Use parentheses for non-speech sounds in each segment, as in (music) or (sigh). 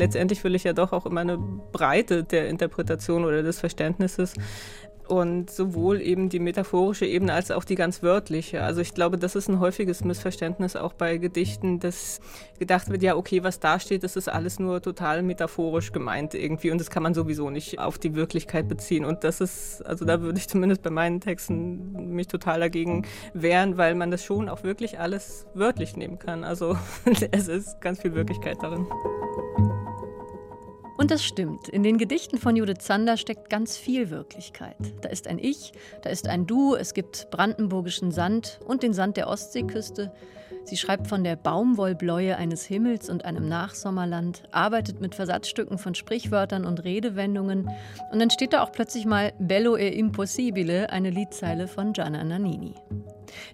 letztendlich will ich ja doch auch immer eine Breite der Interpretation oder des Verständnisses und sowohl eben die metaphorische Ebene als auch die ganz wörtliche. Also ich glaube, das ist ein häufiges Missverständnis auch bei Gedichten, dass gedacht wird, ja, okay, was da steht, das ist alles nur total metaphorisch gemeint irgendwie und das kann man sowieso nicht auf die Wirklichkeit beziehen. Und das ist, also da würde ich zumindest bei meinen Texten mich total dagegen wehren, weil man das schon auch wirklich alles wörtlich nehmen kann. Also (laughs) es ist ganz viel Wirklichkeit darin. Und das stimmt. In den Gedichten von Judith Zander steckt ganz viel Wirklichkeit. Da ist ein Ich, da ist ein Du, es gibt brandenburgischen Sand und den Sand der Ostseeküste. Sie schreibt von der Baumwollbläue eines Himmels und einem Nachsommerland, arbeitet mit Versatzstücken von Sprichwörtern und Redewendungen. Und dann steht da auch plötzlich mal Bello e Impossibile, eine Liedzeile von Gianna Nannini.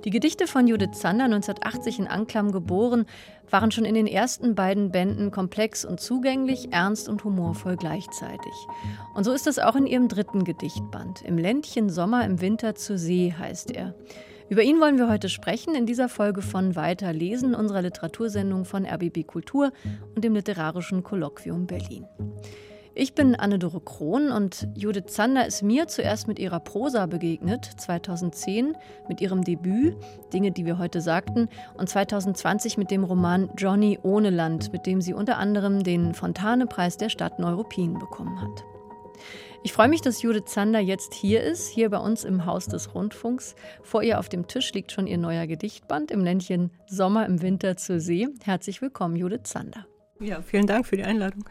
Die Gedichte von Judith Zander, 1980 in Anklam geboren, waren schon in den ersten beiden Bänden komplex und zugänglich, ernst und humorvoll gleichzeitig. Und so ist es auch in ihrem dritten Gedichtband. Im Ländchen Sommer im Winter zur See heißt er. Über ihn wollen wir heute sprechen in dieser Folge von Weiter lesen, unserer Literatursendung von RBB Kultur und dem Literarischen Kolloquium Berlin. Ich bin Anne-Dore Krohn und Judith Zander ist mir zuerst mit ihrer Prosa begegnet, 2010 mit ihrem Debüt, Dinge, die wir heute sagten, und 2020 mit dem Roman Johnny ohne Land, mit dem sie unter anderem den Fontane-Preis der Stadt Neuruppin bekommen hat. Ich freue mich, dass Judith Zander jetzt hier ist, hier bei uns im Haus des Rundfunks. Vor ihr auf dem Tisch liegt schon ihr neuer Gedichtband im Ländchen Sommer im Winter zur See. Herzlich willkommen, Judith Zander. Ja, vielen Dank für die Einladung.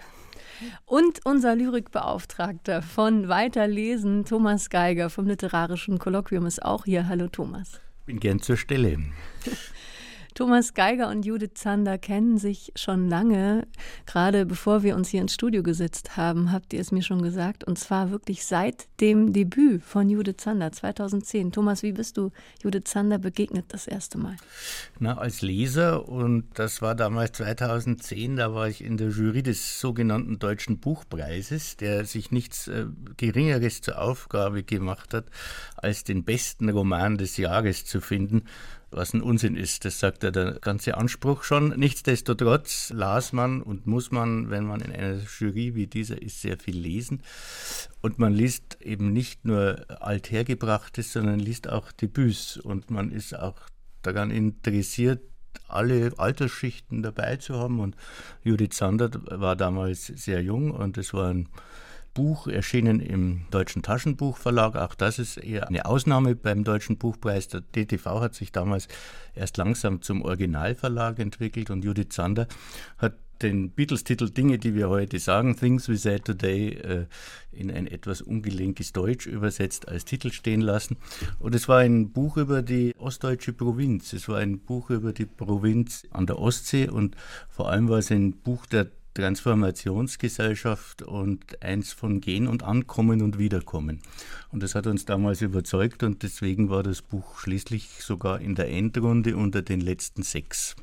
Und unser Lyrikbeauftragter von Weiterlesen, Thomas Geiger vom Literarischen Kolloquium, ist auch hier. Hallo Thomas. Bin gern zur Stelle. Thomas Geiger und Judith Zander kennen sich schon lange. Gerade bevor wir uns hier ins Studio gesetzt haben, habt ihr es mir schon gesagt. Und zwar wirklich seit dem Debüt von Judith Zander 2010. Thomas, wie bist du Judith Zander begegnet das erste Mal? Na, als Leser und das war damals 2010, da war ich in der Jury des sogenannten Deutschen Buchpreises, der sich nichts äh, Geringeres zur Aufgabe gemacht hat, als den besten Roman des Jahres zu finden was ein Unsinn ist. Das sagt ja der ganze Anspruch schon. Nichtsdestotrotz las man und muss man, wenn man in einer Jury wie dieser ist, sehr viel lesen. Und man liest eben nicht nur Althergebrachtes, sondern liest auch Debüts. Und man ist auch daran interessiert, alle Altersschichten dabei zu haben. Und Judith Sander war damals sehr jung und es war ein Buch erschienen im Deutschen Taschenbuchverlag. Auch das ist eher eine Ausnahme beim Deutschen Buchpreis. Der DTV hat sich damals erst langsam zum Originalverlag entwickelt und Judith Sander hat den Beatles-Titel Dinge, die wir heute sagen, Things We Said Today, äh, in ein etwas ungelenkes Deutsch übersetzt als Titel stehen lassen. Und es war ein Buch über die ostdeutsche Provinz. Es war ein Buch über die Provinz an der Ostsee und vor allem war es ein Buch der Transformationsgesellschaft und eins von Gehen und Ankommen und Wiederkommen. Und das hat uns damals überzeugt und deswegen war das Buch schließlich sogar in der Endrunde unter den letzten sechs.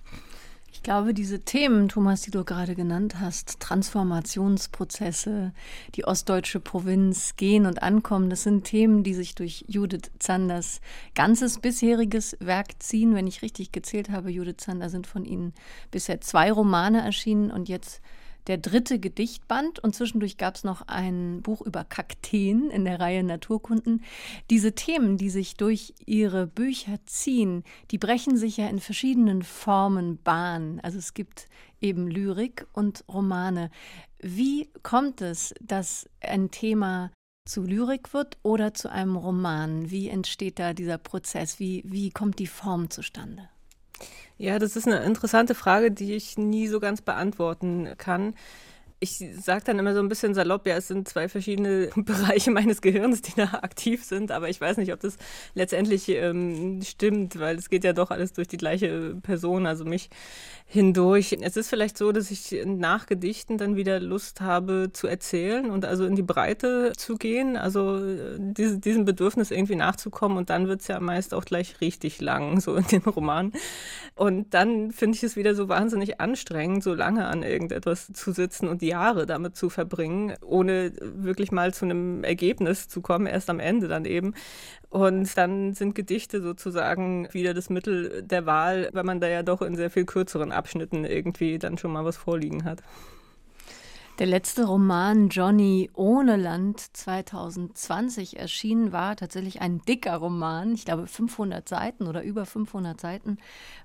Ich glaube, diese Themen, Thomas, die du gerade genannt hast, Transformationsprozesse, die ostdeutsche Provinz, Gehen und Ankommen, das sind Themen, die sich durch Judith Zanders ganzes bisheriges Werk ziehen. Wenn ich richtig gezählt habe, Judith Zander sind von Ihnen bisher zwei Romane erschienen und jetzt der dritte Gedichtband und zwischendurch gab es noch ein Buch über Kakteen in der Reihe Naturkunden. Diese Themen, die sich durch ihre Bücher ziehen, die brechen sich ja in verschiedenen Formen Bahn. Also es gibt eben Lyrik und Romane. Wie kommt es, dass ein Thema zu Lyrik wird oder zu einem Roman? Wie entsteht da dieser Prozess? Wie, wie kommt die Form zustande? Ja, das ist eine interessante Frage, die ich nie so ganz beantworten kann ich sage dann immer so ein bisschen salopp, ja, es sind zwei verschiedene (laughs) Bereiche meines Gehirns, die da aktiv sind, aber ich weiß nicht, ob das letztendlich ähm, stimmt, weil es geht ja doch alles durch die gleiche Person, also mich hindurch. Es ist vielleicht so, dass ich nach Gedichten dann wieder Lust habe zu erzählen und also in die Breite zu gehen, also äh, diese, diesem Bedürfnis irgendwie nachzukommen und dann wird es ja meist auch gleich richtig lang, so in den Roman. Und dann finde ich es wieder so wahnsinnig anstrengend, so lange an irgendetwas zu sitzen und die Jahre damit zu verbringen, ohne wirklich mal zu einem Ergebnis zu kommen, erst am Ende dann eben. Und dann sind Gedichte sozusagen wieder das Mittel der Wahl, weil man da ja doch in sehr viel kürzeren Abschnitten irgendwie dann schon mal was vorliegen hat. Der letzte Roman Johnny ohne Land 2020 erschienen war tatsächlich ein dicker Roman. Ich glaube 500 Seiten oder über 500 Seiten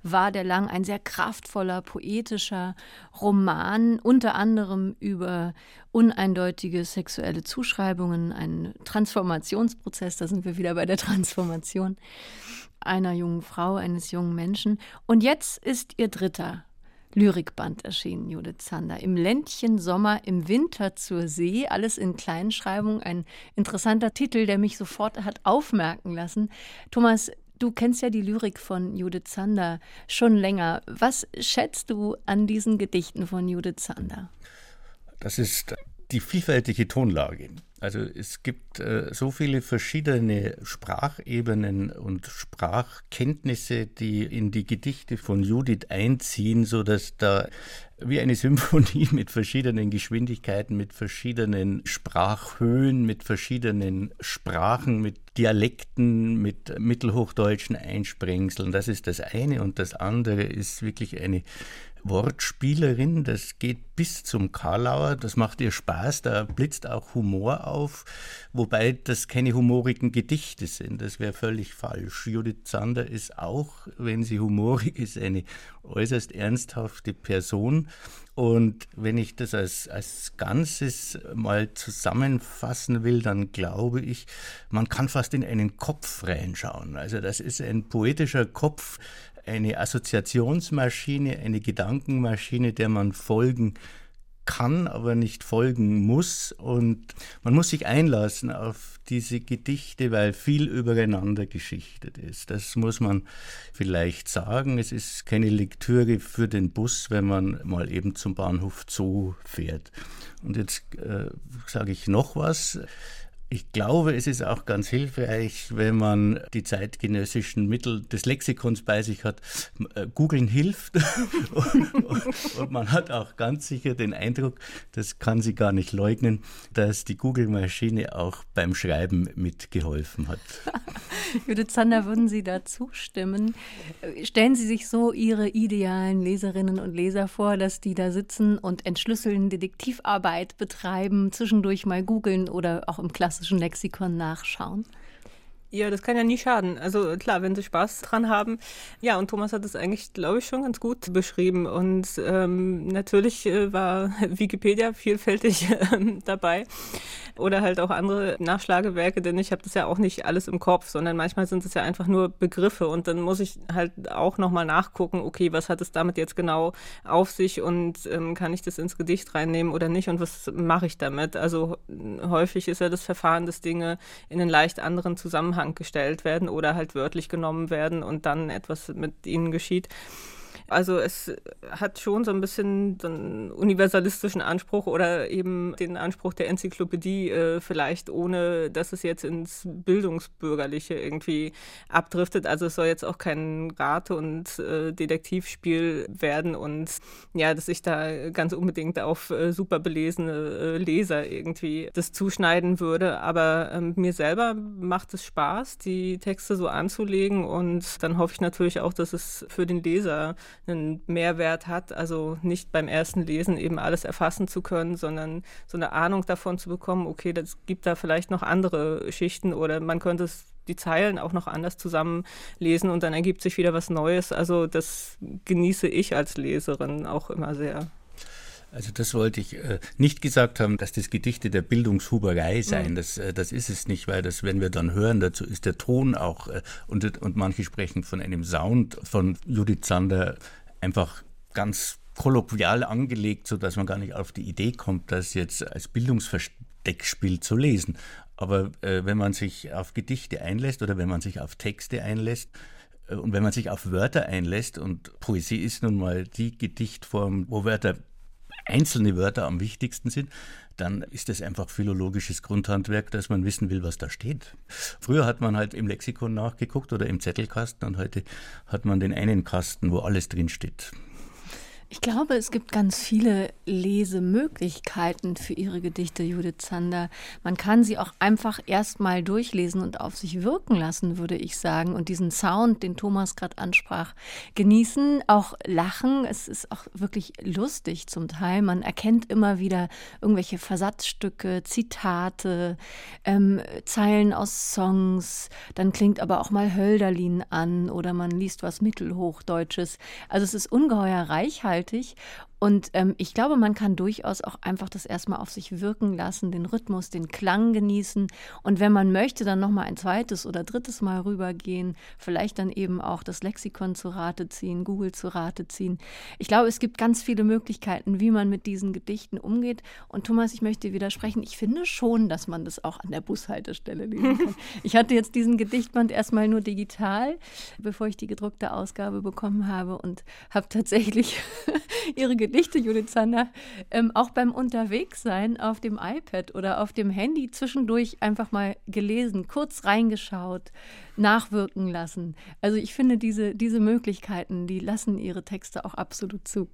war der lang ein sehr kraftvoller, poetischer Roman, unter anderem über uneindeutige sexuelle Zuschreibungen, ein Transformationsprozess, da sind wir wieder bei der Transformation einer jungen Frau, eines jungen Menschen. Und jetzt ist ihr dritter Lyrikband erschienen, Judith Zander. Im Ländchen Sommer, im Winter zur See, alles in Kleinschreibung. Ein interessanter Titel, der mich sofort hat aufmerken lassen. Thomas, du kennst ja die Lyrik von Judith Zander schon länger. Was schätzt du an diesen Gedichten von Judith Zander? Das ist die vielfältige Tonlage. Also es gibt äh, so viele verschiedene Sprachebenen und Sprachkenntnisse, die in die Gedichte von Judith einziehen, so dass da wie eine Symphonie (laughs) mit verschiedenen Geschwindigkeiten, mit verschiedenen Sprachhöhen, mit verschiedenen Sprachen, mit Dialekten, mit mittelhochdeutschen Einsprengseln. Das ist das eine und das andere ist wirklich eine Wortspielerin, das geht bis zum Karlauer, das macht ihr Spaß, da blitzt auch Humor auf, wobei das keine humorigen Gedichte sind, das wäre völlig falsch. Judith Zander ist auch, wenn sie humorig ist, eine äußerst ernsthafte Person und wenn ich das als, als Ganzes mal zusammenfassen will, dann glaube ich, man kann fast in einen Kopf reinschauen. Also das ist ein poetischer Kopf, eine Assoziationsmaschine, eine Gedankenmaschine, der man folgen kann, aber nicht folgen muss. Und man muss sich einlassen auf diese Gedichte, weil viel übereinander geschichtet ist. Das muss man vielleicht sagen. Es ist keine Lektüre für den Bus, wenn man mal eben zum Bahnhof Zoo fährt. Und jetzt äh, sage ich noch was. Ich glaube, es ist auch ganz hilfreich, wenn man die zeitgenössischen Mittel des Lexikons bei sich hat. Äh, Googeln hilft (laughs) und, und, man hat auch ganz sicher den Eindruck, das kann sie gar nicht leugnen, dass die Google-Maschine auch beim Schreiben mitgeholfen hat. (laughs) Judith Zander, würden Sie da zustimmen? Stellen Sie sich so Ihre idealen Leserinnen und Leser vor, dass die da sitzen und entschlüsseln, Detektivarbeit betreiben, zwischendurch mal googeln oder auch im Klassen klassischen Lexikon nachschauen. Ja, das kann ja nie schaden. Also klar, wenn sie Spaß dran haben. Ja, und Thomas hat es eigentlich, glaube ich, schon ganz gut beschrieben. Und ähm, natürlich äh, war (laughs) Wikipedia vielfältig äh, dabei oder halt auch andere Nachschlagewerke, denn ich habe das ja auch nicht alles im Kopf, sondern manchmal sind es ja einfach nur Begriffe und dann muss ich halt auch nochmal nachgucken, okay, was hat es damit jetzt genau auf sich und ähm, kann ich das ins Gedicht reinnehmen oder nicht und was mache ich damit? Also häufig ist ja das Verfahren, dass Dinge in einen leicht anderen Zusammenhang gestellt werden oder halt wörtlich genommen werden und dann etwas mit ihnen geschieht. Also es hat schon so ein bisschen so einen universalistischen Anspruch oder eben den Anspruch der Enzyklopädie, äh, vielleicht ohne, dass es jetzt ins Bildungsbürgerliche irgendwie abdriftet. Also es soll jetzt auch kein Rate- und äh, Detektivspiel werden und ja, dass ich da ganz unbedingt auf äh, super belesene äh, Leser irgendwie das zuschneiden würde. Aber ähm, mir selber macht es Spaß, die Texte so anzulegen und dann hoffe ich natürlich auch, dass es für den Leser einen Mehrwert hat. Also nicht beim ersten Lesen eben alles erfassen zu können, sondern so eine Ahnung davon zu bekommen, okay, das gibt da vielleicht noch andere Schichten oder man könnte es die Zeilen auch noch anders zusammenlesen und dann ergibt sich wieder was Neues. Also das genieße ich als Leserin auch immer sehr. Also das wollte ich äh, nicht gesagt haben, dass das Gedichte der Bildungshuberei seien. Mhm. Das, äh, das ist es nicht, weil das, wenn wir dann hören, dazu ist der Ton auch, äh, und, und manche sprechen von einem Sound von Judith Sander einfach ganz kolloquial angelegt, sodass man gar nicht auf die Idee kommt, das jetzt als Bildungsversteckspiel zu lesen. Aber äh, wenn man sich auf Gedichte einlässt oder wenn man sich auf Texte einlässt, äh, und wenn man sich auf Wörter einlässt, und Poesie ist nun mal die Gedichtform, wo Wörter einzelne Wörter am wichtigsten sind, dann ist es einfach philologisches Grundhandwerk, dass man wissen will, was da steht. Früher hat man halt im Lexikon nachgeguckt oder im Zettelkasten und heute hat man den einen Kasten, wo alles drin steht. Ich glaube, es gibt ganz viele Lesemöglichkeiten für Ihre Gedichte, Judith Zander. Man kann sie auch einfach erstmal durchlesen und auf sich wirken lassen, würde ich sagen. Und diesen Sound, den Thomas gerade ansprach, genießen, auch lachen. Es ist auch wirklich lustig zum Teil. Man erkennt immer wieder irgendwelche Versatzstücke, Zitate, ähm, Zeilen aus Songs. Dann klingt aber auch mal Hölderlin an oder man liest was Mittelhochdeutsches. Also es ist ungeheuer reichhaltig nachhaltig und ähm, ich glaube, man kann durchaus auch einfach das erstmal auf sich wirken lassen, den Rhythmus, den Klang genießen. Und wenn man möchte, dann nochmal ein zweites oder drittes Mal rübergehen, vielleicht dann eben auch das Lexikon zu Rate ziehen, Google zu Rate ziehen. Ich glaube, es gibt ganz viele Möglichkeiten, wie man mit diesen Gedichten umgeht. Und Thomas, ich möchte widersprechen, ich finde schon, dass man das auch an der Bushaltestelle lesen kann. (laughs) ich hatte jetzt diesen Gedichtband erstmal nur digital, bevor ich die gedruckte Ausgabe bekommen habe und habe tatsächlich (laughs) ihre Gedichte Gedichte, Judith Zander, ähm, auch beim Unterwegssein auf dem iPad oder auf dem Handy zwischendurch einfach mal gelesen, kurz reingeschaut, nachwirken lassen. Also ich finde, diese, diese Möglichkeiten, die lassen ihre Texte auch absolut zu.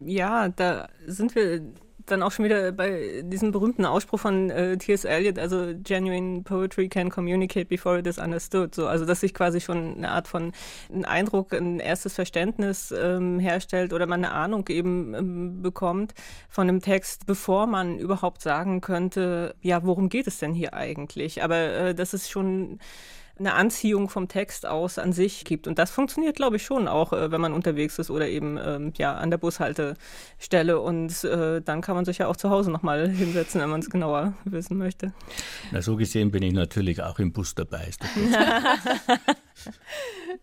Ja, da sind wir dann auch schon wieder bei diesem berühmten Ausspruch von äh, T.S. Eliot, also genuine poetry can communicate before it is understood. So, also dass sich quasi schon eine Art von ein Eindruck, ein erstes Verständnis ähm, herstellt oder man eine Ahnung eben ähm, bekommt von dem Text, bevor man überhaupt sagen könnte, ja, worum geht es denn hier eigentlich? Aber äh, das ist schon eine Anziehung vom Text aus an sich gibt. Und das funktioniert, glaube ich, schon auch, äh, wenn man unterwegs ist oder eben ähm, ja, an der Bushaltestelle. Und äh, dann kann man sich ja auch zu Hause nochmal hinsetzen, wenn man es genauer wissen möchte. Na, so gesehen bin ich natürlich auch im Bus dabei. (laughs)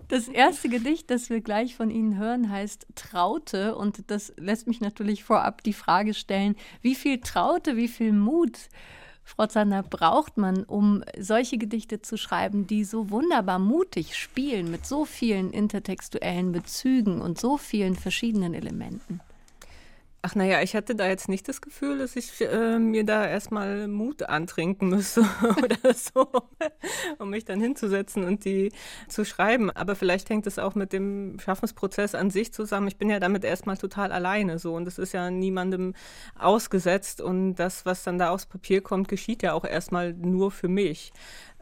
Das erste Gedicht, das wir gleich von Ihnen hören, heißt Traute. Und das lässt mich natürlich vorab die Frage stellen, wie viel Traute, wie viel Mut Frau Zander, braucht man, um solche Gedichte zu schreiben, die so wunderbar mutig spielen mit so vielen intertextuellen Bezügen und so vielen verschiedenen Elementen? Ach naja, ich hatte da jetzt nicht das Gefühl, dass ich äh, mir da erstmal Mut antrinken müsste (laughs) oder so, um mich dann hinzusetzen und die zu schreiben. Aber vielleicht hängt es auch mit dem Schaffensprozess an sich zusammen. Ich bin ja damit erstmal total alleine so und es ist ja niemandem ausgesetzt und das, was dann da aufs Papier kommt, geschieht ja auch erstmal nur für mich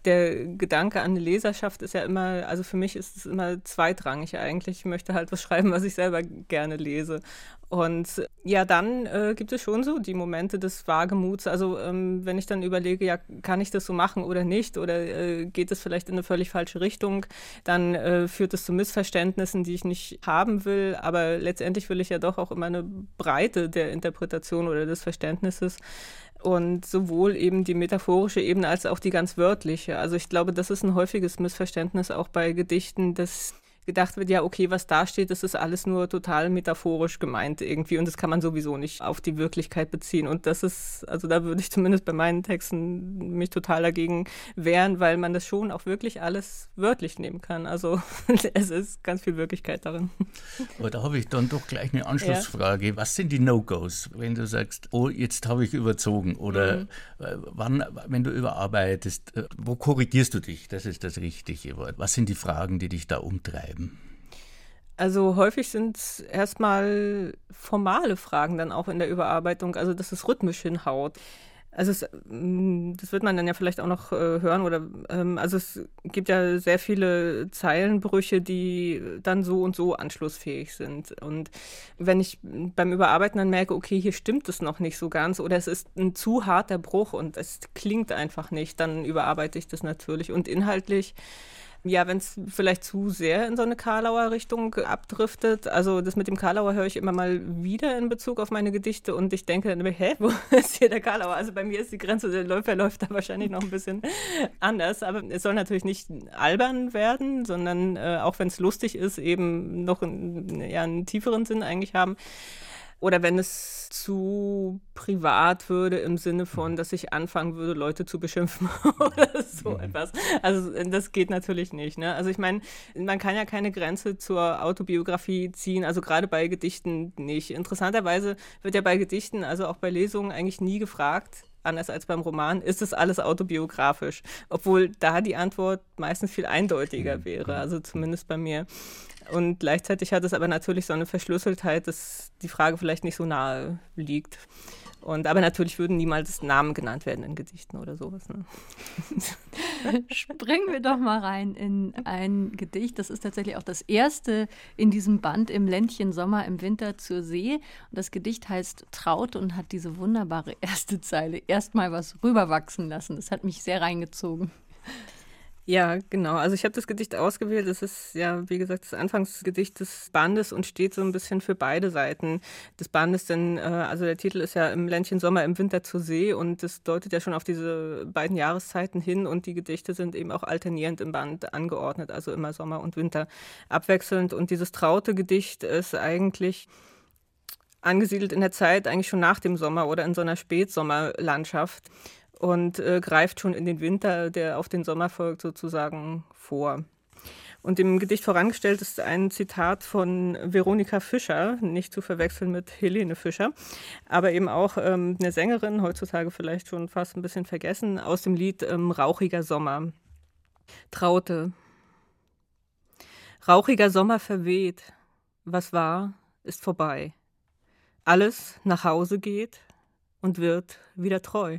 der Gedanke an eine Leserschaft ist ja immer, also für mich ist es immer zweitrangig eigentlich. Ich möchte halt was schreiben, was ich selber gerne lese. Und ja, dann äh, gibt es schon so die Momente des Wagemuts. Also ähm, wenn ich dann überlege, ja, kann ich das so machen oder nicht? Oder äh, geht es vielleicht in eine völlig falsche Richtung? Dann äh, führt es zu Missverständnissen, die ich nicht haben will. Aber letztendlich will ich ja doch auch immer eine Breite der Interpretation oder des Verständnisses und sowohl eben die metaphorische Ebene als auch die ganz wörtliche. Also ich glaube, das ist ein häufiges Missverständnis auch bei Gedichten, dass gedacht wird, ja, okay, was da steht, das ist alles nur total metaphorisch gemeint irgendwie und das kann man sowieso nicht auf die Wirklichkeit beziehen. Und das ist, also da würde ich zumindest bei meinen Texten mich total dagegen wehren, weil man das schon auch wirklich alles wörtlich nehmen kann. Also (laughs) es ist ganz viel Wirklichkeit darin. Aber da habe ich dann doch gleich eine Anschlussfrage. Ja. Was sind die No-Gos, wenn du sagst, oh, jetzt habe ich überzogen oder mhm. Äh, wann, wenn du überarbeitest, äh, wo korrigierst du dich? Das ist das richtige Wort. Was sind die Fragen, die dich da umtreiben? Bleiben? Also häufig sind es erstmal formale Fragen dann auch in der Überarbeitung, also dass es rhythmisch hinhaut. Also es, mm, das wird man dann ja vielleicht auch noch äh, hören oder ähm, also es gibt ja sehr viele Zeilenbrüche, die dann so und so anschlussfähig sind. Und wenn ich beim Überarbeiten dann merke, okay, hier stimmt es noch nicht so ganz oder es ist ein zu harter Bruch und es klingt einfach nicht, dann überarbeite ich das natürlich. Und inhaltlich ja, wenn es vielleicht zu sehr in so eine Karlauer Richtung abdriftet. Also das mit dem Karlauer höre ich immer mal wieder in Bezug auf meine Gedichte und ich denke dann immer, hä, wo (laughs) ist hier der Karlauer? Also bei mir ist die Grenze, der Läufer läuft da wahrscheinlich noch ein bisschen anders. Aber es soll natürlich nicht albern werden, sondern äh, auch wenn es lustig ist, eben noch einen, ja, einen tieferen Sinn eigentlich haben. Oder wenn es zu privat würde im Sinne von, dass ich anfangen würde, Leute zu beschimpfen (laughs) oder so mhm. etwas. Also das geht natürlich nicht. Ne? Also ich meine, man kann ja keine Grenze zur Autobiografie ziehen, also gerade bei Gedichten nicht. Interessanterweise wird ja bei Gedichten, also auch bei Lesungen eigentlich nie gefragt, anders als beim Roman, ist es alles autobiografisch, obwohl da die Antwort meistens viel eindeutiger wäre, also zumindest bei mir. Und gleichzeitig hat es aber natürlich so eine Verschlüsseltheit, dass die Frage vielleicht nicht so nahe liegt. Und, aber natürlich würden niemals Namen genannt werden in Gedichten oder sowas. Ne? (laughs) (laughs) Springen wir doch mal rein in ein Gedicht. Das ist tatsächlich auch das erste in diesem Band im Ländchen Sommer im Winter zur See. Und das Gedicht heißt Traut und hat diese wunderbare erste Zeile. Erstmal was rüberwachsen lassen. Das hat mich sehr reingezogen. Ja, genau. Also ich habe das Gedicht ausgewählt. Es ist ja, wie gesagt, das Anfangsgedicht des Bandes und steht so ein bisschen für beide Seiten des Bandes. Denn äh, also der Titel ist ja im Ländchen Sommer im Winter zur See und das deutet ja schon auf diese beiden Jahreszeiten hin und die Gedichte sind eben auch alternierend im Band angeordnet, also immer Sommer und Winter abwechselnd. Und dieses traute Gedicht ist eigentlich angesiedelt in der Zeit eigentlich schon nach dem Sommer oder in so einer Spätsommerlandschaft und äh, greift schon in den Winter, der auf den Sommer folgt, sozusagen vor. Und dem Gedicht vorangestellt ist ein Zitat von Veronika Fischer, nicht zu verwechseln mit Helene Fischer, aber eben auch ähm, eine Sängerin, heutzutage vielleicht schon fast ein bisschen vergessen, aus dem Lied ähm, Rauchiger Sommer. Traute. Rauchiger Sommer verweht. Was war, ist vorbei. Alles nach Hause geht und wird wieder treu.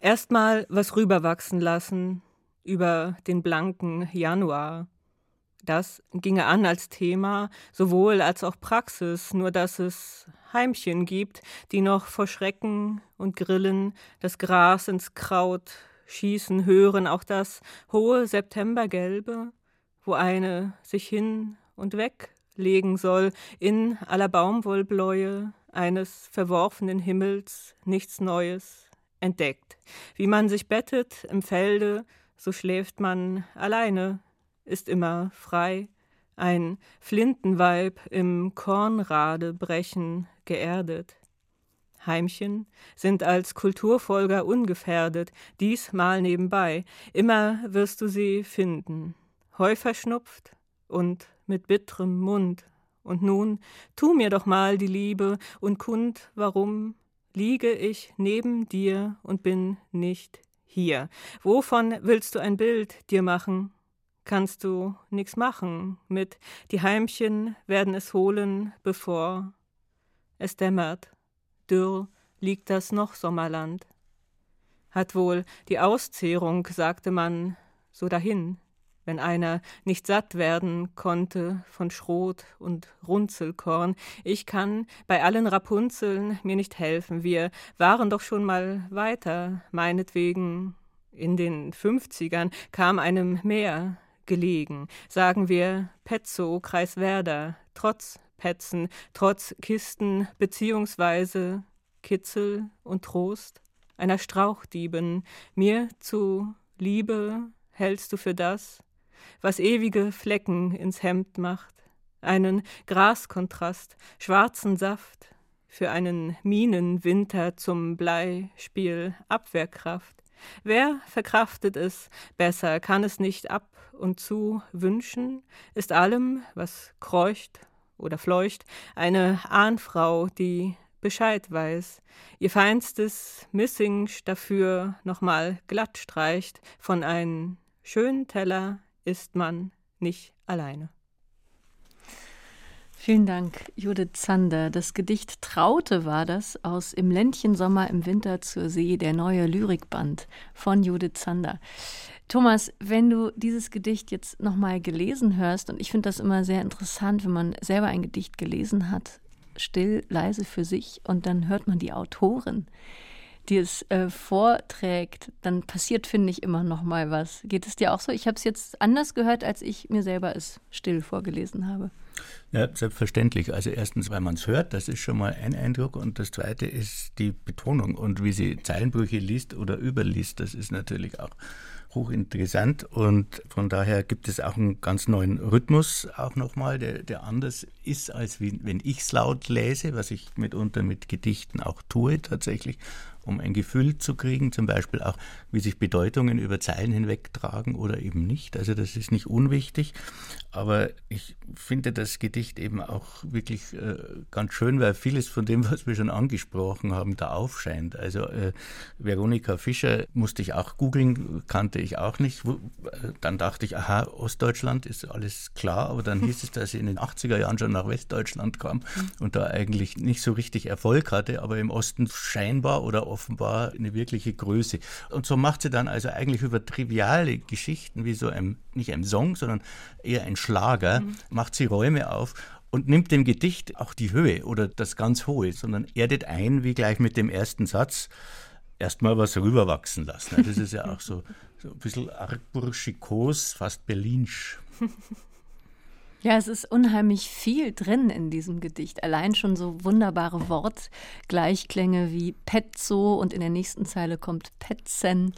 Erstmal was rüberwachsen lassen über den blanken Januar. Das ginge an als Thema, sowohl als auch Praxis, nur dass es Heimchen gibt, die noch vor Schrecken und Grillen das Gras ins Kraut schießen hören, auch das hohe Septembergelbe, wo eine sich hin und weg legen soll in aller Baumwollbläue eines verworfenen Himmels nichts Neues, entdeckt. Wie man sich bettet im Felde, so schläft man alleine, ist immer frei. Ein Flintenweib im Kornrade brechen geerdet. Heimchen sind als Kulturfolger ungefährdet, diesmal nebenbei. Immer wirst du sie finden. Heu verschnupft und mit bittrem Mund. Und nun tu mir doch mal die Liebe und kund, warum liege ich neben dir und bin nicht hier. Wovon willst du ein Bild dir machen? Kannst du nix machen mit, die Heimchen werden es holen, bevor es dämmert. Dürr liegt das noch Sommerland. Hat wohl die Auszehrung, sagte man, so dahin wenn einer nicht satt werden konnte von Schrot und Runzelkorn. Ich kann bei allen Rapunzeln mir nicht helfen. Wir waren doch schon mal weiter, meinetwegen. In den Fünfzigern kam einem mehr gelegen. Sagen wir Petzow, Kreiswerder, trotz Petzen, trotz Kisten, beziehungsweise Kitzel und Trost einer Strauchdieben, mir zu Liebe hältst du für das, was ewige Flecken ins Hemd macht, einen Graskontrast, schwarzen Saft, für einen Minenwinter zum Bleispiel Abwehrkraft. Wer verkraftet es? Besser, kann es nicht ab und zu wünschen, ist allem, was kreucht oder fleucht, eine Ahnfrau, die Bescheid weiß, ihr feinstes Missing dafür nochmal glatt streicht von einem schönen Teller ist man nicht alleine. Vielen Dank, Judith Zander. Das Gedicht Traute war das aus Im Ländchen Sommer im Winter zur See, der neue Lyrikband von Judith Zander. Thomas, wenn du dieses Gedicht jetzt nochmal gelesen hörst, und ich finde das immer sehr interessant, wenn man selber ein Gedicht gelesen hat, still, leise für sich, und dann hört man die Autorin die es äh, vorträgt, dann passiert, finde ich, immer noch mal was. Geht es dir auch so? Ich habe es jetzt anders gehört, als ich mir selber es still vorgelesen habe. Ja, selbstverständlich. Also erstens, weil man es hört, das ist schon mal ein Eindruck. Und das zweite ist die Betonung und wie sie Zeilenbrüche liest oder überliest. Das ist natürlich auch hochinteressant und von daher gibt es auch einen ganz neuen Rhythmus auch nochmal, der, der anders ist, als wie, wenn ich es laut lese, was ich mitunter mit Gedichten auch tue tatsächlich um ein Gefühl zu kriegen, zum Beispiel auch, wie sich Bedeutungen über Zeilen hinweg tragen oder eben nicht. Also das ist nicht unwichtig. Aber ich finde das Gedicht eben auch wirklich äh, ganz schön, weil vieles von dem, was wir schon angesprochen haben, da aufscheint. Also äh, Veronika Fischer musste ich auch googeln, kannte ich auch nicht. Äh, dann dachte ich, aha, Ostdeutschland ist alles klar, aber dann hieß es, dass sie in den 80er Jahren schon nach Westdeutschland kam und da eigentlich nicht so richtig Erfolg hatte, aber im Osten scheinbar oder offenbar eine wirkliche Größe. Und so macht sie dann also eigentlich über triviale Geschichten wie so ein, nicht ein Song, sondern eher ein Schlager, mhm. macht sie Räume auf und nimmt dem Gedicht auch die Höhe oder das ganz Hohe, sondern erdet ein, wie gleich mit dem ersten Satz, erstmal was rüberwachsen lassen. Das ist ja auch so, so ein bisschen argburschikos, fast berlinsch. (laughs) Ja, es ist unheimlich viel drin in diesem Gedicht. Allein schon so wunderbare Wortgleichklänge wie Pezzo und in der nächsten Zeile kommt Petzen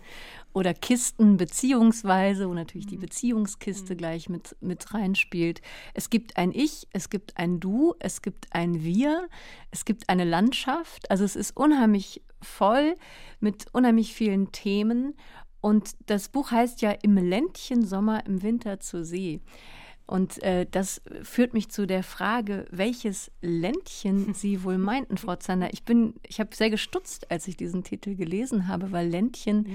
oder Kisten beziehungsweise, wo natürlich die mhm. Beziehungskiste mhm. gleich mit, mit reinspielt. Es gibt ein Ich, es gibt ein Du, es gibt ein Wir, es gibt eine Landschaft. Also es ist unheimlich voll mit unheimlich vielen Themen. Und das Buch heißt ja Im Ländchen Sommer im Winter zur See. Und äh, das führt mich zu der Frage, welches Ländchen (laughs) Sie wohl meinten, Frau Zander. Ich bin, ich habe sehr gestutzt, als ich diesen Titel gelesen habe, weil Ländchen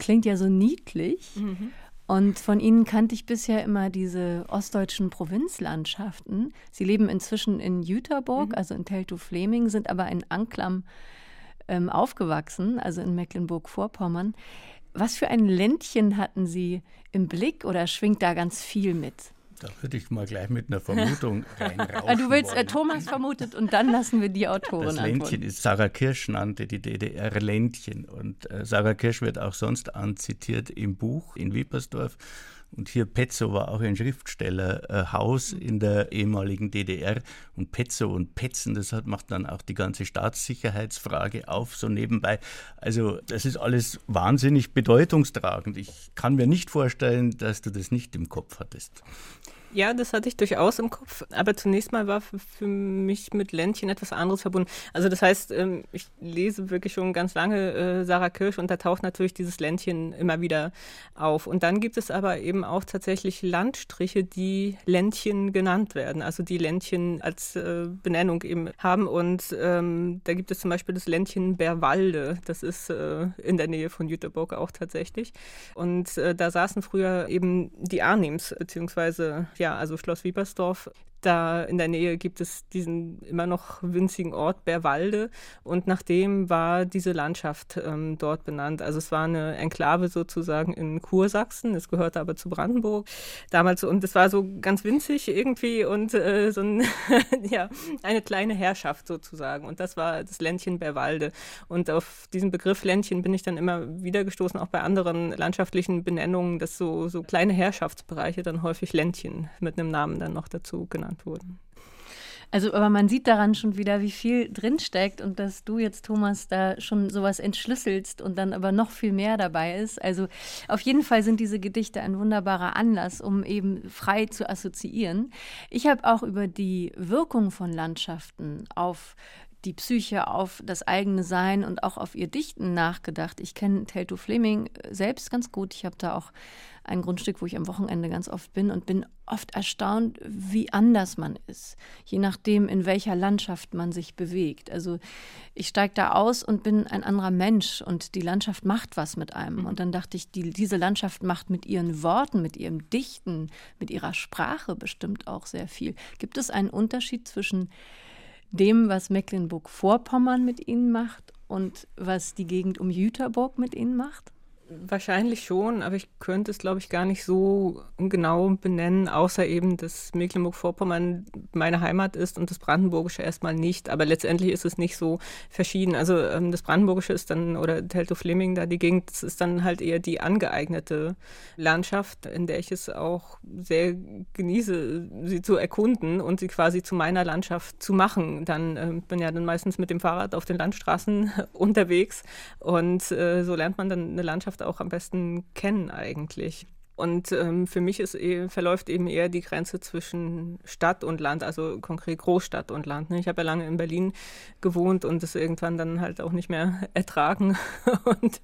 klingt ja so niedlich. Mhm. Und von ihnen kannte ich bisher immer diese ostdeutschen Provinzlandschaften. Sie leben inzwischen in Jüterburg, mhm. also in Teltow-Fleming, sind aber in Anklam ähm, aufgewachsen, also in Mecklenburg-Vorpommern. Was für ein Ländchen hatten Sie im Blick oder schwingt da ganz viel mit? Da würde ich mal gleich mit einer Vermutung (laughs) reinrauschen. Du willst, äh, Thomas vermutet und dann lassen wir die Autorin Das Ländchen ist, Sarah Kirsch nannte die DDR Ländchen und äh, Sarah Kirsch wird auch sonst anzitiert im Buch in Wippersdorf. Und hier Petzow war auch ein Schriftstellerhaus äh, in der ehemaligen DDR. Und Petzow und Petzen, das hat, macht dann auch die ganze Staatssicherheitsfrage auf, so nebenbei. Also das ist alles wahnsinnig bedeutungstragend. Ich kann mir nicht vorstellen, dass du das nicht im Kopf hattest. Ja, das hatte ich durchaus im Kopf. Aber zunächst mal war für, mich mit Ländchen etwas anderes verbunden. Also das heißt, ähm, ich lese wirklich schon ganz lange äh, Sarah Kirsch und da taucht natürlich dieses Ländchen immer wieder auf. Und dann gibt es aber eben auch tatsächlich Landstriche, die Ländchen genannt werden. Also die Ländchen als äh, Benennung eben haben. Und ähm, da gibt es zum Beispiel das Ländchen Berwalde. Das ist äh, in der Nähe von Jüterburg auch tatsächlich. Und äh, da saßen früher eben die Arnims, beziehungsweise ja, ja, also Schloss Wiepersdorf da in der Nähe gibt es diesen immer noch winzigen Ort Bärwalde. Und nach dem war diese Landschaft ähm, dort benannt. Also es war eine Enklave sozusagen in Kursachsen, es gehörte aber zu Brandenburg damals. Und es war so ganz winzig irgendwie und äh, so ein, (laughs) ja, eine kleine Herrschaft sozusagen. Und das war das Ländchen Bärwalde. Und auf diesen Begriff Ländchen bin ich dann immer wieder gestoßen, auch bei anderen landschaftlichen Benennungen, dass so, so kleine Herrschaftsbereiche dann häufig Ländchen mit einem Namen dann noch dazu genannt genannt wurden. Also, aber man sieht daran schon wieder, wie viel drinsteckt und dass du jetzt, Thomas, da schon sowas entschlüsselst und dann aber noch viel mehr dabei ist. Also, auf jeden Fall sind diese Gedichte ein wunderbarer Anlass, um eben frei zu assoziieren. Ich habe auch über die Wirkung von Landschaften auf die Psyche, auf das eigene Sein und auch auf ihr Dichten nachgedacht. Ich kenne Telto Fleming selbst ganz gut. Ich habe da auch ein Grundstück, wo ich am Wochenende ganz oft bin und bin oft erstaunt, wie anders man ist, je nachdem, in welcher Landschaft man sich bewegt. Also ich steige da aus und bin ein anderer Mensch und die Landschaft macht was mit einem. Mhm. Und dann dachte ich, die, diese Landschaft macht mit ihren Worten, mit ihrem Dichten, mit ihrer Sprache bestimmt auch sehr viel. Gibt es einen Unterschied zwischen dem, was Mecklenburg-Vorpommern mit ihnen macht und was die Gegend um Jüterburg mit ihnen macht? Wahrscheinlich schon, aber ich könnte es, glaube ich, gar nicht so genau benennen, außer eben, dass Mecklenburg-Vorpommern meine Heimat ist und das Brandenburgische erstmal nicht. Aber letztendlich ist es nicht so verschieden. Also ähm, das Brandenburgische ist dann, oder Teltow-Fleming da, die Gegend, das ist dann halt eher die angeeignete Landschaft, in der ich es auch sehr genieße, sie zu erkunden und sie quasi zu meiner Landschaft zu machen. Dann äh, bin ja dann meistens mit dem Fahrrad auf den Landstraßen (laughs) unterwegs und äh, so lernt man dann eine Landschaft Landschaft auch am besten kennen eigentlich. Und ähm, für mich eh, verläuft eben eher die Grenze zwischen Stadt und Land, also konkret Großstadt und Land. Ne? Ich habe ja lange in Berlin gewohnt und es irgendwann dann halt auch nicht mehr (laughs) ertragen (laughs) und,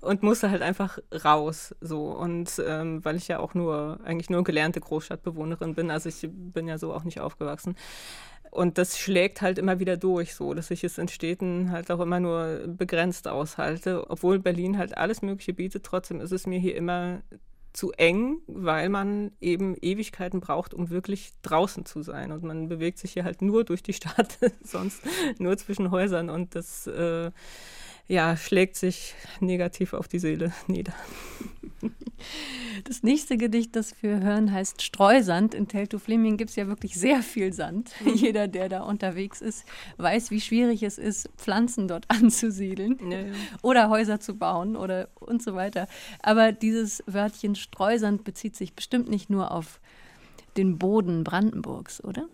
und musste halt einfach raus. So. Und ähm, weil ich ja auch nur, eigentlich nur gelernte Großstadtbewohnerin bin, also ich bin ja so auch nicht aufgewachsen. Und das schlägt halt immer wieder durch, so dass ich es in Städten halt auch immer nur begrenzt aushalte. Obwohl Berlin halt alles Mögliche bietet, trotzdem ist es mir hier immer zu eng, weil man eben Ewigkeiten braucht, um wirklich draußen zu sein. Und man bewegt sich hier halt nur durch die Stadt, (laughs) sonst nur zwischen Häusern. Und das äh, ja, schlägt sich negativ auf die Seele nieder. Das nächste Gedicht, das wir hören, heißt Streusand. In Teltow Fleming gibt es ja wirklich sehr viel Sand. (laughs) Jeder, der da unterwegs ist, weiß, wie schwierig es ist, Pflanzen dort (laughs) anzusiedeln ja, ja. oder Häuser zu bauen oder und so weiter. Aber dieses Wörtchen Streusand bezieht sich bestimmt nicht nur auf den Boden Brandenburgs, oder?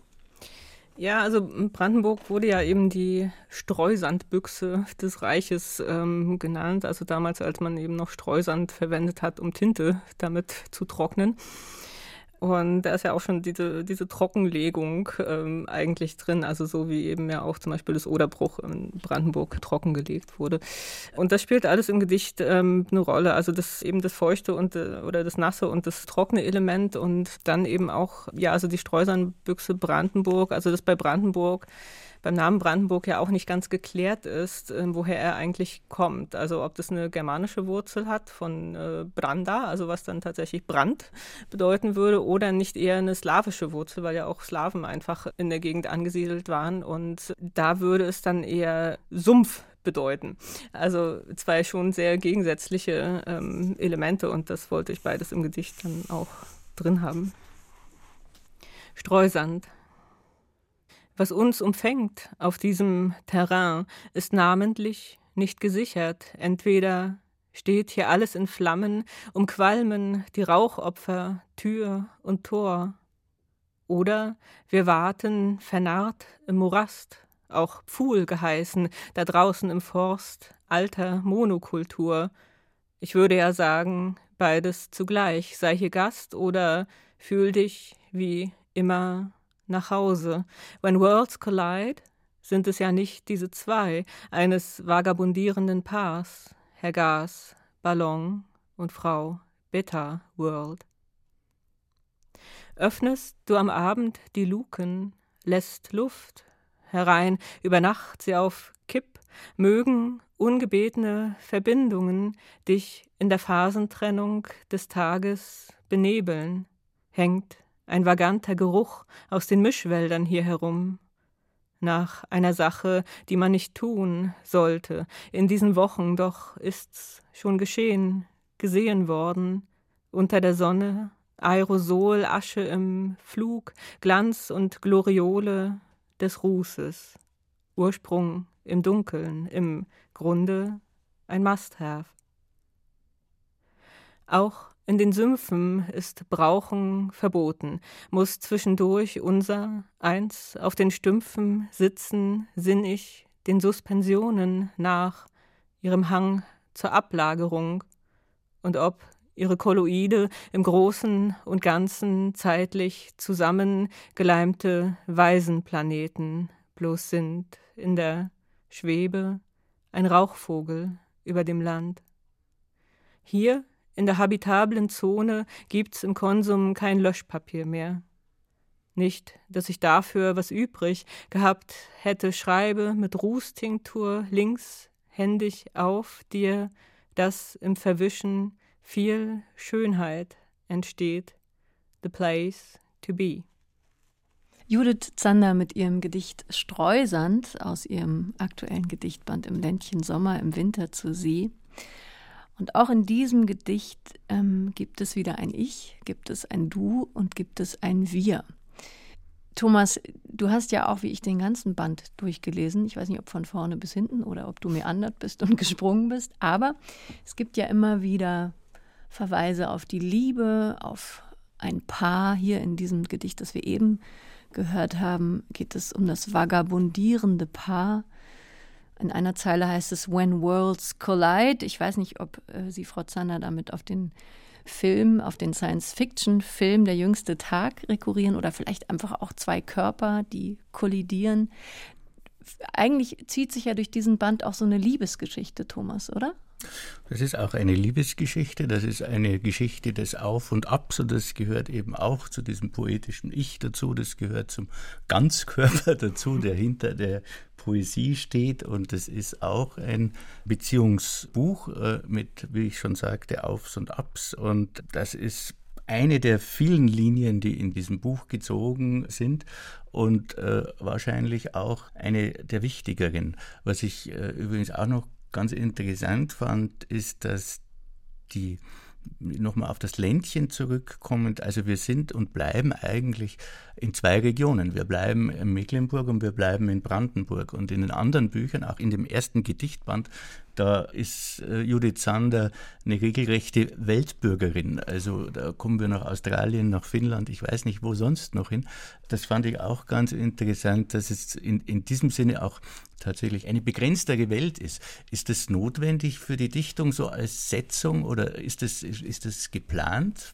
Ja, also Brandenburg wurde ja eben die Streusandbüchse des Reiches ähm, genannt. Also damals, als man eben noch Streusand verwendet hat, um Tinte damit zu trocknen. Und da ist ja auch schon diese, diese Trockenlegung ähm, eigentlich drin, also so wie eben ja auch zum Beispiel das Oderbruch in Brandenburg trockengelegt wurde. Und das spielt alles im Gedicht ähm, eine Rolle, also das eben das feuchte und äh, oder das nasse und das trockene Element und dann eben auch, ja, also die Streusernbüchse Brandenburg, also das bei Brandenburg beim Namen Brandenburg ja auch nicht ganz geklärt ist, äh, woher er eigentlich kommt. Also ob das eine germanische Wurzel hat von äh, Branda, also was dann tatsächlich Brand bedeuten würde, oder nicht eher eine slawische Wurzel, weil ja auch Slawen einfach in der Gegend angesiedelt waren. Und da würde es dann eher Sumpf bedeuten. Also zwei schon sehr gegensätzliche ähm, Elemente und das wollte ich beides im Gedicht dann auch drin haben. Streusand. Was uns umfängt auf diesem Terrain, ist namentlich nicht gesichert. Entweder steht hier alles in Flammen, umqualmen die Rauchopfer Tür und Tor. Oder wir warten vernarrt im Morast, auch Pfuhl geheißen, da draußen im Forst, alter Monokultur. Ich würde ja sagen, beides zugleich, sei hier Gast oder fühl dich wie immer nach Hause. When worlds collide, sind es ja nicht diese zwei, eines vagabundierenden Paars, Herr Gas, Ballon und Frau Beta World. Öffnest du am Abend die Luken, lässt Luft herein, über Nacht sie auf Kipp, mögen ungebetene Verbindungen dich in der Phasentrennung des Tages benebeln, hängt ein vaganter Geruch aus den Mischwäldern hier herum, nach einer Sache, die man nicht tun sollte. In diesen Wochen doch ist's schon geschehen, gesehen worden, unter der Sonne, Aerosol, Asche im Flug, Glanz und Gloriole des Rußes, Ursprung im Dunkeln, im Grunde ein Must-have. Auch in den Sümpfen ist Brauchen verboten, muss zwischendurch unser eins auf den Stümpfen sitzen, sinnig den Suspensionen nach, ihrem Hang zur Ablagerung, und ob ihre Kolloide im Großen und Ganzen zeitlich zusammengeleimte Waisenplaneten bloß sind, in der Schwebe ein Rauchvogel über dem Land. Hier in der habitablen Zone gibt's im Konsum kein Löschpapier mehr. Nicht, dass ich dafür was übrig gehabt hätte, schreibe mit Rußtinktur links händig auf dir, dass im Verwischen viel Schönheit entsteht. The place to be. Judith Zander mit ihrem Gedicht Streusand aus ihrem aktuellen Gedichtband im Ländchen Sommer im Winter zur See. Und auch in diesem Gedicht ähm, gibt es wieder ein Ich, gibt es ein Du und gibt es ein Wir. Thomas, du hast ja auch wie ich den ganzen Band durchgelesen. Ich weiß nicht, ob von vorne bis hinten oder ob du mir andert bist und (laughs) gesprungen bist. Aber es gibt ja immer wieder Verweise auf die Liebe, auf ein Paar. Hier in diesem Gedicht, das wir eben gehört haben, geht es um das vagabundierende Paar. In einer Zeile heißt es When Worlds Collide. Ich weiß nicht, ob äh, Sie, Frau Zander, damit auf den Film, auf den Science-Fiction-Film Der jüngste Tag rekurrieren oder vielleicht einfach auch zwei Körper, die kollidieren. Eigentlich zieht sich ja durch diesen Band auch so eine Liebesgeschichte, Thomas, oder? Das ist auch eine Liebesgeschichte, das ist eine Geschichte des Auf und Abs und das gehört eben auch zu diesem poetischen Ich dazu, das gehört zum Ganzkörper (laughs) dazu, der hinter der Poesie steht und es ist auch ein Beziehungsbuch äh, mit, wie ich schon sagte, Aufs und Abs und das ist eine der vielen Linien, die in diesem Buch gezogen sind und äh, wahrscheinlich auch eine der wichtigeren. Was ich äh, übrigens auch noch ganz interessant fand, ist, dass die nochmal auf das Ländchen zurückkommend, also wir sind und bleiben eigentlich in zwei Regionen. Wir bleiben in Mecklenburg und wir bleiben in Brandenburg. Und in den anderen Büchern, auch in dem ersten Gedichtband, da ist äh, Judith Sander eine regelrechte Weltbürgerin. Also da kommen wir nach Australien, nach Finnland, ich weiß nicht, wo sonst noch hin. Das fand ich auch ganz interessant, dass es in, in diesem Sinne auch tatsächlich eine begrenztere Welt ist. Ist das notwendig für die Dichtung so als Setzung oder ist das, ist das geplant?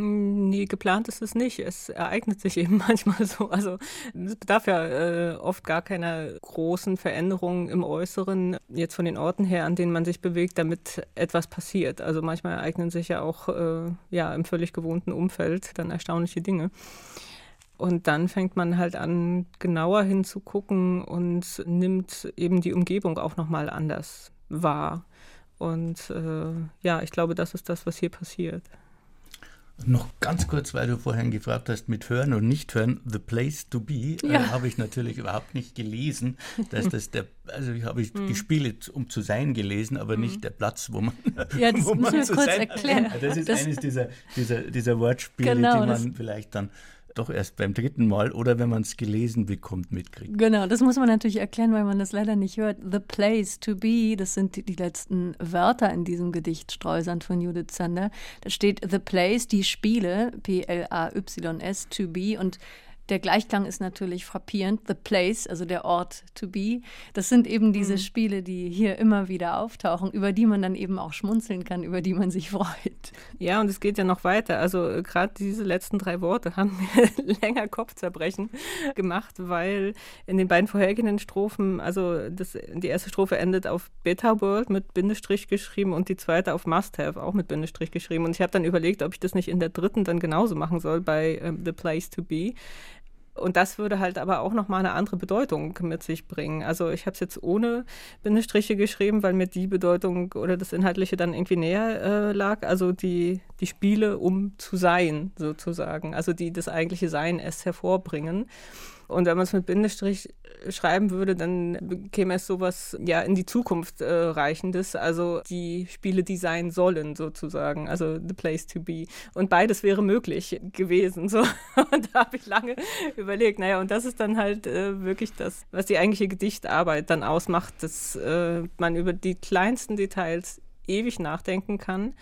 Nee, geplant ist es nicht. Es ereignet sich (laughs) eben manchmal so. Also es bedarf ja äh, oft gar keiner großen Veränderungen im Äußeren, jetzt von den Orten her, an denen man sich bewegt, damit etwas passiert. Also manchmal ereignen sich ja auch äh, ja, im völlig gewohnten Umfeld dann erstaunliche Dinge. Und dann fängt man halt an, genauer hinzugucken und nimmt eben die Umgebung auch nochmal anders wahr. Und äh, ja, ich glaube, das ist das, was hier passiert. Noch ganz kurz, weil du vorhin gefragt hast mit Hören und Nicht-Hören, The Place to Be, äh, ja. äh, habe ich natürlich überhaupt nicht gelesen, dass das der, also ich habe mm. die Spiele um zu sein gelesen, aber mm. nicht der Platz, wo man Ja, das (laughs) muss man kurz erklären. (laughs) Das ist das eines dieser, dieser, dieser Wortspiele, genau, die man vielleicht dann doch erst beim dritten Mal oder wenn man es gelesen bekommt, mitkriegt. Genau, das muss man natürlich erklären, weil man das leider nicht hört. The place to be, das sind die, die letzten Wörter in diesem Gedicht Streusand von Judith Zander. Da steht The place, die Spiele, P-L-A-Y-S, to be und der Gleichklang ist natürlich frappierend. The Place, also der Ort to be. Das sind eben diese mhm. Spiele, die hier immer wieder auftauchen, über die man dann eben auch schmunzeln kann, über die man sich (laughs) freut. Ja, und es geht ja noch weiter. Also äh, gerade diese letzten drei Worte haben (laughs) mir länger Kopfzerbrechen gemacht, weil in den beiden vorhergehenden Strophen, also das, die erste Strophe endet auf Beta World mit Bindestrich geschrieben und die zweite auf Must Have auch mit Bindestrich geschrieben. Und ich habe dann überlegt, ob ich das nicht in der dritten dann genauso machen soll bei ähm, The Place to Be. Und das würde halt aber auch nochmal eine andere Bedeutung mit sich bringen. Also ich habe es jetzt ohne Bindestriche geschrieben, weil mir die Bedeutung oder das Inhaltliche dann irgendwie näher äh, lag. Also die, die Spiele, um zu sein, sozusagen. Also die das eigentliche Sein erst hervorbringen. Und wenn man es mit Bindestrich schreiben würde, dann käme es sowas ja in die Zukunft äh, reichendes, also die Spiele, die sein sollen sozusagen, also the place to be. Und beides wäre möglich gewesen. So. (laughs) Und da habe ich lange überlegt, naja, und das ist dann halt äh, wirklich das, was die eigentliche Gedichtarbeit dann ausmacht, dass äh, man über die kleinsten Details ewig nachdenken kann.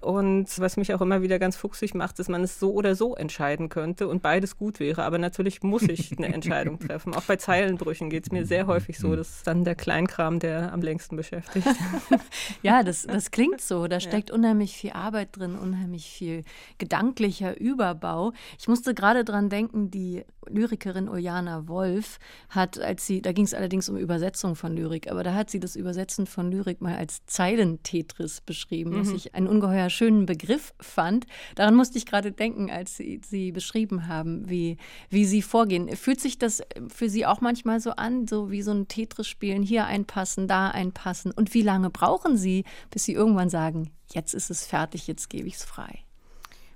Und was mich auch immer wieder ganz fuchsig macht, ist, man es so oder so entscheiden könnte und beides gut wäre. Aber natürlich muss ich eine (laughs) Entscheidung treffen. Auch bei Zeilenbrüchen geht es mir sehr häufig so. Das ist dann der Kleinkram, der am längsten beschäftigt. (laughs) ja, das, das klingt so. Da steckt ja. unheimlich viel Arbeit drin, unheimlich viel gedanklicher Überbau. Ich musste gerade dran denken, die Lyrikerin Ojana Wolf hat, als sie, da ging es allerdings um Übersetzung von Lyrik, aber da hat sie das Übersetzen von Lyrik mal als Zeilentetris beschrieben, mhm. was ich ein ungeheuer schönen Begriff fand. Daran musste ich gerade denken, als Sie, Sie beschrieben haben, wie, wie Sie vorgehen. Fühlt sich das für Sie auch manchmal so an, so wie so ein Tetris-Spielen, hier einpassen, da einpassen? Und wie lange brauchen Sie, bis Sie irgendwann sagen, jetzt ist es fertig, jetzt gebe ich es frei?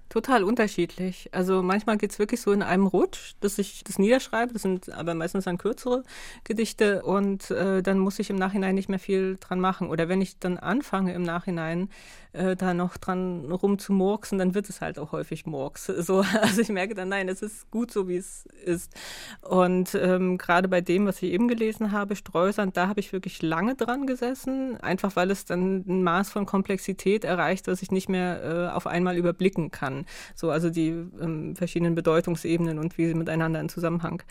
Total unterschiedlich. Also manchmal geht es wirklich so in einem Rutsch, dass ich das niederschreibe. Das sind aber meistens dann kürzere Gedichte und äh, dann muss ich im Nachhinein nicht mehr viel dran machen. Oder wenn ich dann anfange im Nachhinein äh, da noch dran rumzumurksen, dann wird es halt auch häufig Murks. (laughs) So, also ich merke dann, nein, es ist gut so, wie es ist. Und ähm, gerade bei dem, was ich eben gelesen habe, Streusand, da habe ich wirklich lange dran gesessen, einfach weil es dann ein Maß von Komplexität erreicht, was ich nicht mehr äh, auf einmal überblicken kann. So, also die ähm, verschiedenen Bedeutungsebenen und wie sie miteinander in Zusammenhang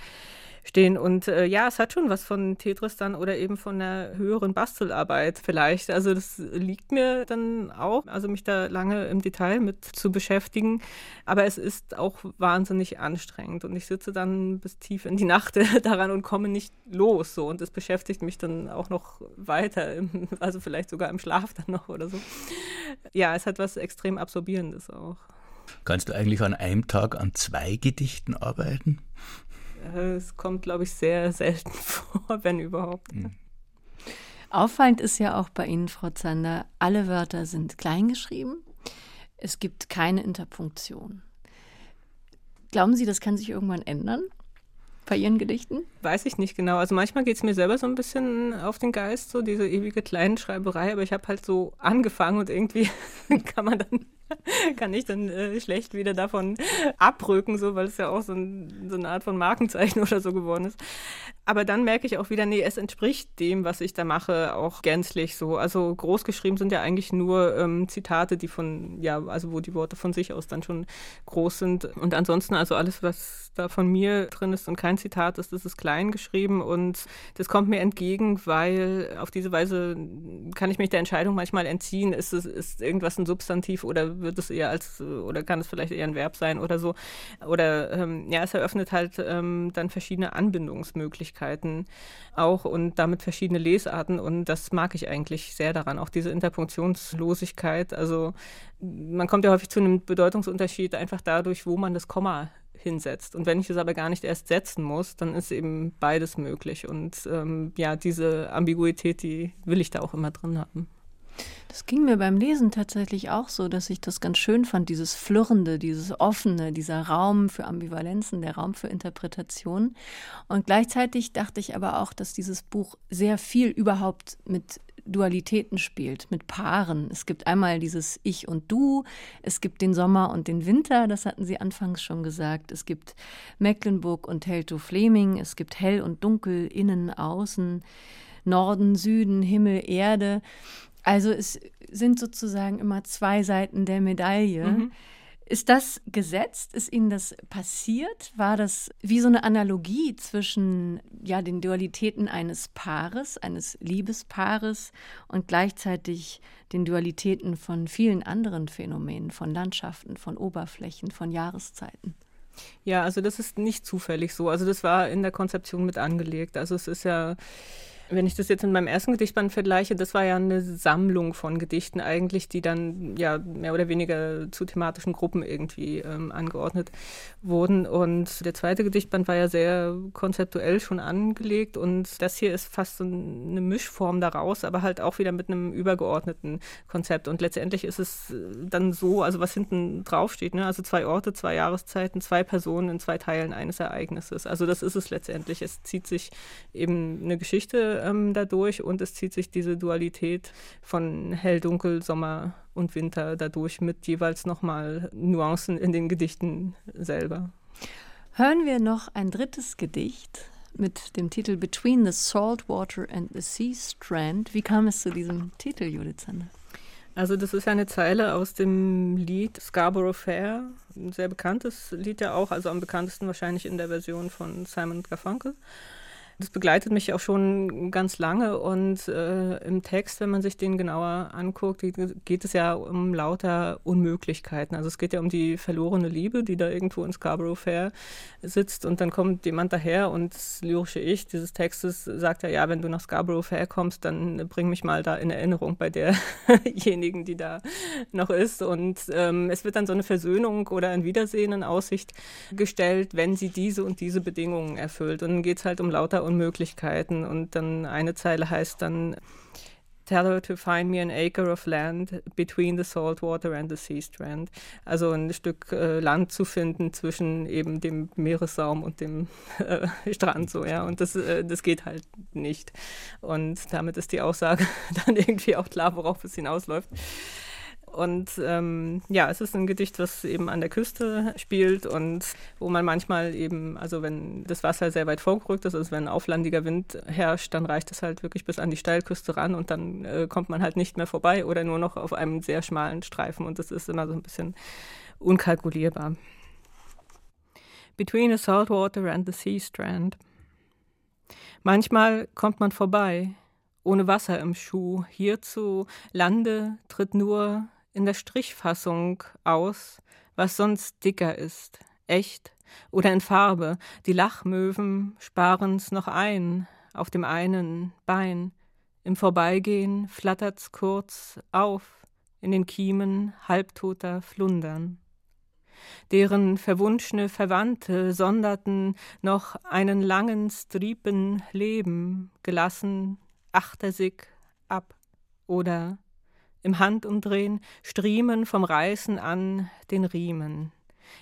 stehen. Und äh, ja, es hat schon was von Tetris dann oder eben von einer höheren Bastelarbeit vielleicht. Also das liegt mir dann auch also mich da lange im Detail mit zu beschäftigen. Aber es ist auch wahnsinnig anstrengend und ich sitze dann bis tief in die Nacht (laughs) daran und komme nicht los. So und es beschäftigt mich dann auch noch weiter, im, also vielleicht sogar im Schlaf dann noch oder so. Ja, es hat was extrem Absorbierendes auch. Kannst du eigentlich an einem Tag an zwei Gedichten arbeiten? Es kommt, glaube ich, sehr (laughs) selten vor, wenn überhaupt. Mhm. Auffallend ist ja auch bei Ihnen, Frau Zander, alle Wörter sind kleingeschrieben. Es gibt keine Interpunktion. Glauben Sie, das kann sich irgendwann ändern? bei Ihren Gedichten? Weiß ich nicht genau. Also manchmal geht es mir selber so ein bisschen auf den Geist, so diese ewige Kleinschreiberei, aber ich habe halt so angefangen und irgendwie (laughs) kann man dann (laughs) kann ich dann äh, schlecht wieder davon abrücken, so, weil es ja auch so, ein, so, eine Art von Markenzeichen (laughs) oder so geworden ist. Aber dann merke ich auch wieder, nee, es entspricht dem, was ich da mache, auch gänzlich so. Also großgeschrieben sind ja eigentlich nur ähm, Zitate, die von, ja, also wo die Worte von sich aus dann schon groß sind. Und ansonsten, also alles, was da von mir drin ist und kein Zitat ist, das ist klein geschrieben und das kommt mir entgegen, weil auf diese Weise kann ich mich der Entscheidung manchmal entziehen, ist, ist irgendwas ein Substantiv oder wird es eher als, oder kann es vielleicht eher ein Verb sein oder so. Oder ähm, ja, es eröffnet halt ähm, dann verschiedene Anbindungsmöglichkeiten auch und damit verschiedene Lesarten und das mag ich eigentlich sehr daran, auch diese Interpunktionslosigkeit. Also man kommt ja häufig zu einem Bedeutungsunterschied einfach dadurch, wo man das Komma hinsetzt. Und wenn ich es aber gar nicht erst setzen muss, dann ist eben beides möglich. Und ähm, ja, diese Ambiguität, die will ich da auch immer drin haben. Das ging mir beim Lesen tatsächlich auch so, dass ich das ganz schön fand, dieses Flirrende, dieses Offene, dieser Raum für Ambivalenzen, der Raum für Interpretation. Und gleichzeitig dachte ich aber auch, dass dieses Buch sehr viel überhaupt mit Dualitäten spielt, mit Paaren. Es gibt einmal dieses Ich und Du, es gibt den Sommer und den Winter, das hatten Sie anfangs schon gesagt. Es gibt Mecklenburg und Helto Fleming, es gibt Hell und Dunkel, Innen, Außen, Norden, Süden, Himmel, Erde. Also es sind sozusagen immer zwei Seiten der Medaille. Mhm. Ist das gesetzt? Ist Ihnen das passiert? War das wie so eine Analogie zwischen ja, den Dualitäten eines Paares, eines Liebespaares und gleichzeitig den Dualitäten von vielen anderen Phänomenen, von Landschaften, von Oberflächen, von Jahreszeiten? Ja, also das ist nicht zufällig so. Also das war in der Konzeption mit angelegt. Also es ist ja wenn ich das jetzt mit meinem ersten Gedichtband vergleiche, das war ja eine Sammlung von Gedichten eigentlich, die dann ja mehr oder weniger zu thematischen Gruppen irgendwie ähm, angeordnet wurden. Und der zweite Gedichtband war ja sehr konzeptuell schon angelegt und das hier ist fast so eine Mischform daraus, aber halt auch wieder mit einem übergeordneten Konzept. Und letztendlich ist es dann so, also was hinten drauf steht, ne? also zwei Orte, zwei Jahreszeiten, zwei Personen in zwei Teilen eines Ereignisses. Also das ist es letztendlich. Es zieht sich eben eine Geschichte ähm, dadurch und es zieht sich diese Dualität von hell, dunkel, Sommer und Winter dadurch mit jeweils nochmal Nuancen in den Gedichten selber. Hören wir noch ein drittes Gedicht mit dem Titel Between the Salt Water and the Sea Strand. Wie kam es zu diesem Titel, Judith Sander? Also das ist eine Zeile aus dem Lied Scarborough Fair, ein sehr bekanntes Lied ja auch, also am bekanntesten wahrscheinlich in der Version von Simon Garfunkel. Das begleitet mich auch schon ganz lange und äh, im Text, wenn man sich den genauer anguckt, geht es ja um lauter Unmöglichkeiten. Also es geht ja um die verlorene Liebe, die da irgendwo in Scarborough Fair sitzt und dann kommt jemand daher und das lyrische Ich dieses Textes sagt ja, ja, wenn du nach Scarborough Fair kommst, dann bring mich mal da in Erinnerung bei derjenigen, (laughs) die da noch ist und ähm, es wird dann so eine Versöhnung oder ein Wiedersehen in Aussicht gestellt, wenn sie diese und diese Bedingungen erfüllt und dann geht es halt um lauter Unmöglichkeiten. Und dann eine Zeile heißt dann, Tell her to find me an acre of land between the salt water and the sea strand. Also ein Stück äh, Land zu finden zwischen eben dem Meeressaum und dem äh, Strand so, ja. Und das, äh, das geht halt nicht. Und damit ist die Aussage (laughs) dann irgendwie auch klar, worauf es hinausläuft. Und ähm, ja, es ist ein Gedicht, was eben an der Küste spielt und wo man manchmal eben, also wenn das Wasser sehr weit vorgerückt ist, also wenn auflandiger Wind herrscht, dann reicht es halt wirklich bis an die Steilküste ran und dann äh, kommt man halt nicht mehr vorbei oder nur noch auf einem sehr schmalen Streifen und das ist immer so ein bisschen unkalkulierbar. Between the salt water and the sea strand. Manchmal kommt man vorbei, ohne Wasser im Schuh. Hier zu Lande tritt nur in der Strichfassung aus, was sonst dicker ist, echt oder in Farbe. Die Lachmöwen sparen's noch ein, auf dem einen Bein. Im Vorbeigehen flattert's kurz auf, in den Kiemen halbtoter Flundern. Deren verwunschene Verwandte sonderten noch einen langen Striepen Leben, gelassen achtersig ab oder im Handumdrehen striemen vom Reißen an den Riemen.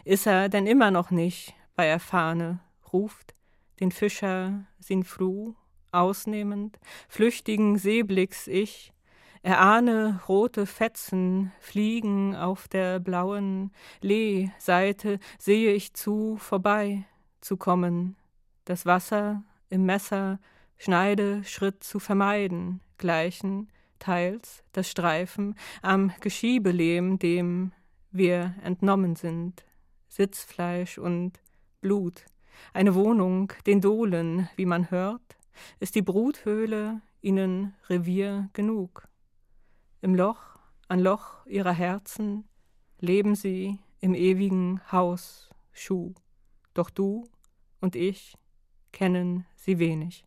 Is er denn immer noch nicht bei der Fahne, ruft den Fischer sin fru, ausnehmend, flüchtigen Seeblicks ich, erahne rote Fetzen fliegen auf der blauen Lee-Seite, sehe ich zu, vorbei zu kommen, das Wasser im Messer schneide Schritt zu vermeiden, gleichen teils das Streifen am Geschiebelehm, dem wir entnommen sind, Sitzfleisch und Blut, eine Wohnung, den Dohlen, wie man hört, ist die Bruthöhle ihnen Revier genug. Im Loch an Loch ihrer Herzen leben sie im ewigen Haus Schuh. Doch du und ich kennen sie wenig.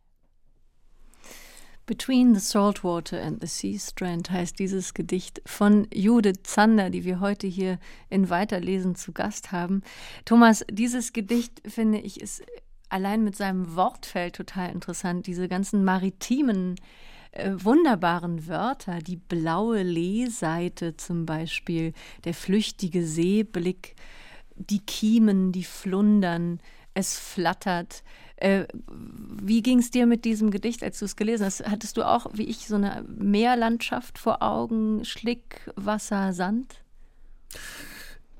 Between the Saltwater and the Sea Strand heißt dieses Gedicht von Judith Zander, die wir heute hier in Weiterlesen zu Gast haben. Thomas, dieses Gedicht, finde ich, ist allein mit seinem Wortfeld total interessant. Diese ganzen maritimen, äh, wunderbaren Wörter, die blaue Lehseite zum Beispiel, der flüchtige Seeblick, die Kiemen, die Flundern, es flattert. Äh, wie ging es dir mit diesem Gedicht, als du es gelesen hast? Hattest du auch, wie ich, so eine Meerlandschaft vor Augen, Schlick, Wasser, Sand?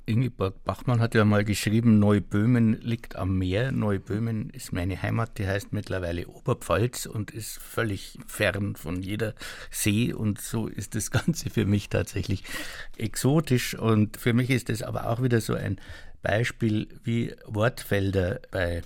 Ingeborg Bachmann hat ja mal geschrieben, Neuböhmen liegt am Meer. Neuböhmen ist meine Heimat, die heißt mittlerweile Oberpfalz und ist völlig fern von jeder See. Und so ist das (laughs) Ganze für mich tatsächlich exotisch. Und für mich ist es aber auch wieder so ein Beispiel, wie Wortfelder bei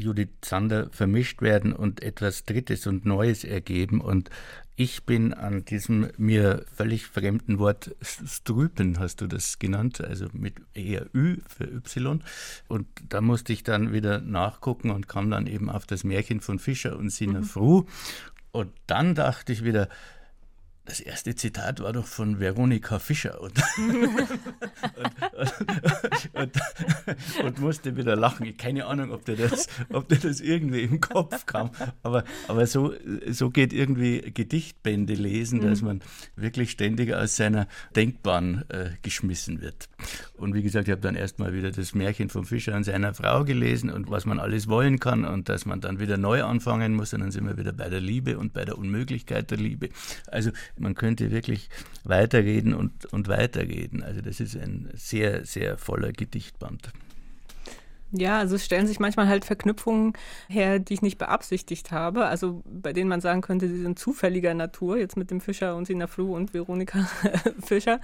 Judith Zander vermischt werden und etwas Drittes und Neues ergeben. Und ich bin an diesem mir völlig fremden Wort Strüpen, hast du das genannt, also mit eher Ü für Y. Und da musste ich dann wieder nachgucken und kam dann eben auf das Märchen von Fischer und Sina mhm. Fru. Und dann dachte ich wieder, das erste Zitat war doch von Veronika Fischer und, (laughs) und, und, und, musste wieder lachen. Keine Ahnung, ob dir das, ob dir das irgendwie im Kopf kam. Aber, aber so, so geht irgendwie Gedichtbände lesen, dass mhm. man wirklich ständig aus seiner Denkbahn äh, geschmissen wird. Und wie gesagt, ich habe dann erstmal wieder das Märchen von Fischer und seiner Frau gelesen und was man alles wollen kann und dass man dann wieder neu anfangen muss. Und dann sind wir wieder bei der Liebe und bei der Unmöglichkeit der Liebe. Also man könnte wirklich weiterreden und, und weiterreden. Also das ist ein sehr, sehr voller Gedichtband. Ja, also stellen sich manchmal halt Verknüpfungen her, die ich nicht beabsichtigt habe. Also bei denen man sagen könnte, sie sind zufälliger Natur, jetzt mit dem Fischer und Sina Flu und Veronika (laughs) Fischer.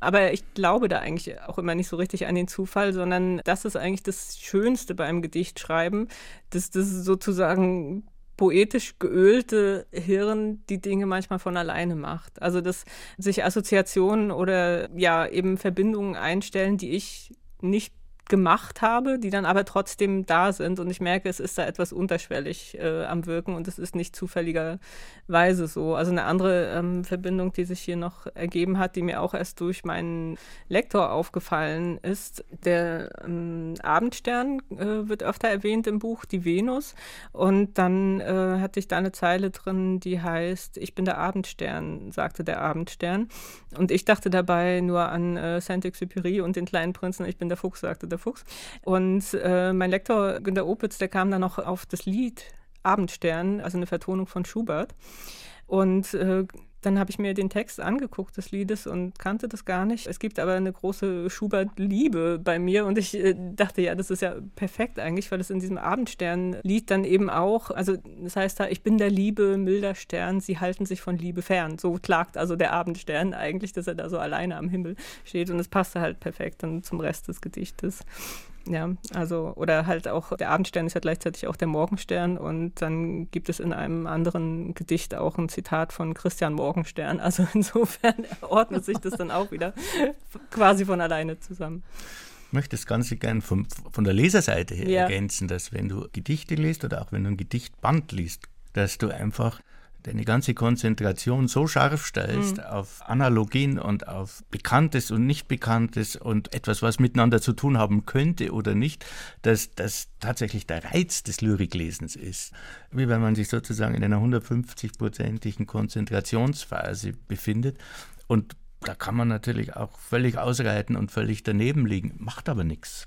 Aber ich glaube da eigentlich auch immer nicht so richtig an den Zufall, sondern das ist eigentlich das Schönste beim Gedichtschreiben, dass das sozusagen poetisch geölte Hirn die Dinge manchmal von alleine macht. Also dass sich Assoziationen oder ja eben Verbindungen einstellen, die ich nicht gemacht habe, die dann aber trotzdem da sind. Und ich merke, es ist da etwas unterschwellig äh, am Wirken und es ist nicht zufälligerweise so. Also eine andere ähm, Verbindung, die sich hier noch ergeben hat, die mir auch erst durch meinen Lektor aufgefallen ist, der ähm, Abendstern äh, wird öfter erwähnt im Buch, die Venus. Und dann äh, hatte ich da eine Zeile drin, die heißt, ich bin der Abendstern, sagte der Abendstern. Und ich dachte dabei nur an äh, Saint-Exupéry und den kleinen Prinzen, ich bin der Fuchs, sagte der Fuchs. Und äh, mein Lektor Günter Opitz, der kam dann noch auf das Lied Abendstern, also eine Vertonung von Schubert. Und äh, dann habe ich mir den Text angeguckt des Liedes und kannte das gar nicht. Es gibt aber eine große Schubert-Liebe bei mir und ich äh, dachte, ja, das ist ja perfekt eigentlich, weil es in diesem Abendstern-Lied dann eben auch, also das heißt da, ich bin der Liebe, milder Stern, sie halten sich von Liebe fern. So klagt also der Abendstern eigentlich, dass er da so alleine am Himmel steht und es passte halt perfekt dann zum Rest des Gedichtes. Ja, also, oder halt auch, der Abendstern ist ja gleichzeitig auch der Morgenstern und dann gibt es in einem anderen Gedicht auch ein Zitat von Christian Morgenstern. (laughs) Also insofern ordnet sich das dann auch wieder (laughs) quasi von alleine zusammen. Ich möchte das Ganze gerne von, von der Leserseite her ja. ergänzen, dass wenn du Gedichte liest oder auch wenn du ein Gedichtband liest, dass du einfach deine ganze Konzentration so scharf stellst mhm. auf Analogien und auf Bekanntes und Nicht-Bekanntes und etwas, was miteinander zu tun haben könnte oder nicht, dass das tatsächlich der Reiz des Lyriklesens ist. Wie wenn man sich sozusagen in einer 150-prozentigen Konzentrationsphase befindet und da kann man natürlich auch völlig ausreiten und völlig daneben liegen, macht aber nichts.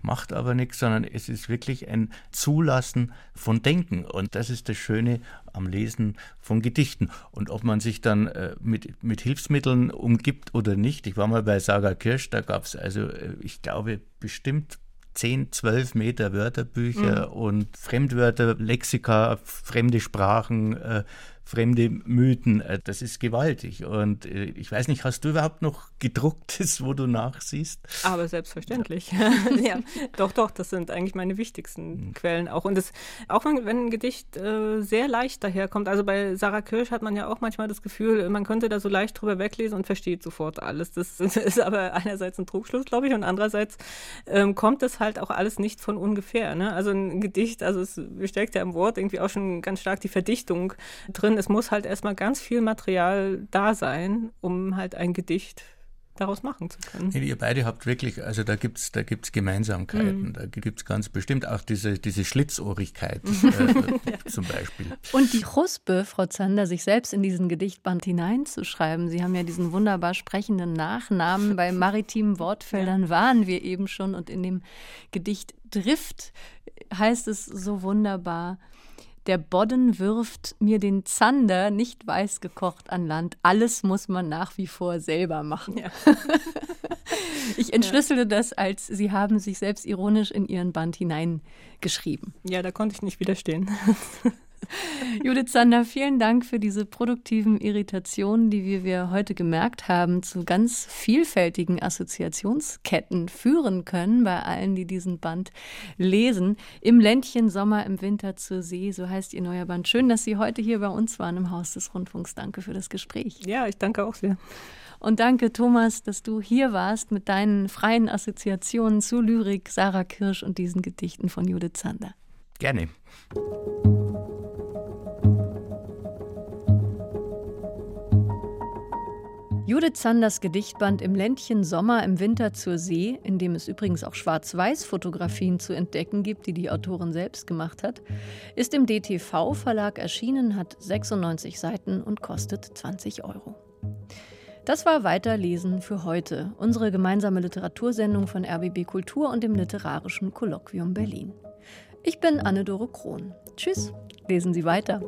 Macht aber nichts, sondern es ist wirklich ein Zulassen von Denken. Und das ist das Schöne am Lesen von Gedichten. Und ob man sich dann äh, mit, mit Hilfsmitteln umgibt oder nicht. Ich war mal bei Saga Kirsch, da gab es also, äh, ich glaube, bestimmt 10, 12 Meter Wörterbücher mhm. und Fremdwörter, Lexika, fremde Sprachen, äh, fremde Mythen. Äh, das ist gewaltig. Und äh, ich weiß nicht, hast du überhaupt noch gedrucktes, wo du nachsiehst? Aber selbstverständlich. ja, (laughs) doch, doch, das sind eigentlich meine wichtigsten mhm. Quellen auch. Und das, auch wenn, wenn ein Gedicht äh, sehr leicht daherkommt, also bei Sarah Kirsch hat man ja auch manchmal das Gefühl, man könnte da so leicht drüber weglesen und versteht sofort alles. Das (laughs) ist aber einerseits ein Trugschluss, glaube ich, und andererseits ähm, kommt das halt auch alles nicht von ungefähr. Ne? Also ein Gedicht, also es steckt ja im Wort irgendwie auch schon ganz stark die Verdichtung drin es muss halt erstmal ganz viel Material da sein, um halt ein Gedicht daraus machen zu können. Ihr beide habt wirklich, also da gibt es da gibt's Gemeinsamkeiten, mhm. da gibt es ganz bestimmt auch diese, diese Schlitzohrigkeit (laughs) äh, ja. zum Beispiel. Und die Chuspe, Frau Zander, sich selbst in diesen Gedichtband hineinzuschreiben. Sie haben ja diesen wunderbar sprechenden Nachnamen. Bei maritimen Wortfeldern ja. waren wir eben schon und in dem Gedicht Drift heißt es so wunderbar, der Bodden wirft mir den Zander nicht weiß gekocht an Land. Alles muss man nach wie vor selber machen. Ja. (laughs) ich entschlüssele ja. das als, Sie haben sich selbst ironisch in Ihren Band hineingeschrieben. Ja, da konnte ich nicht widerstehen. (laughs) (laughs) Judith Sander, vielen Dank für diese produktiven Irritationen, die wir, wir heute gemerkt haben, zu ganz vielfältigen Assoziationsketten führen können bei allen, die diesen Band lesen. Im Ländchen Sommer, im Winter zur See, so heißt Ihr neuer Band. Schön, dass Sie heute hier bei uns waren im Haus des Rundfunks. Danke für das Gespräch. Ja, ich danke auch sehr. Und danke, Thomas, dass du hier warst mit deinen freien Assoziationen zu Lyrik, Sarah Kirsch und diesen Gedichten von Judith Zander. Gerne. Judith Sanders Gedichtband Im Ländchen Sommer im Winter zur See, in dem es übrigens auch Schwarz-Weiß-Fotografien zu entdecken gibt, die die Autorin selbst gemacht hat, ist im DTV-Verlag erschienen, hat 96 Seiten und kostet 20 Euro. Das war Weiterlesen für heute, unsere gemeinsame Literatursendung von RBB Kultur und dem Literarischen Kolloquium Berlin. Ich bin Anne-Dore Krohn. Tschüss, lesen Sie weiter.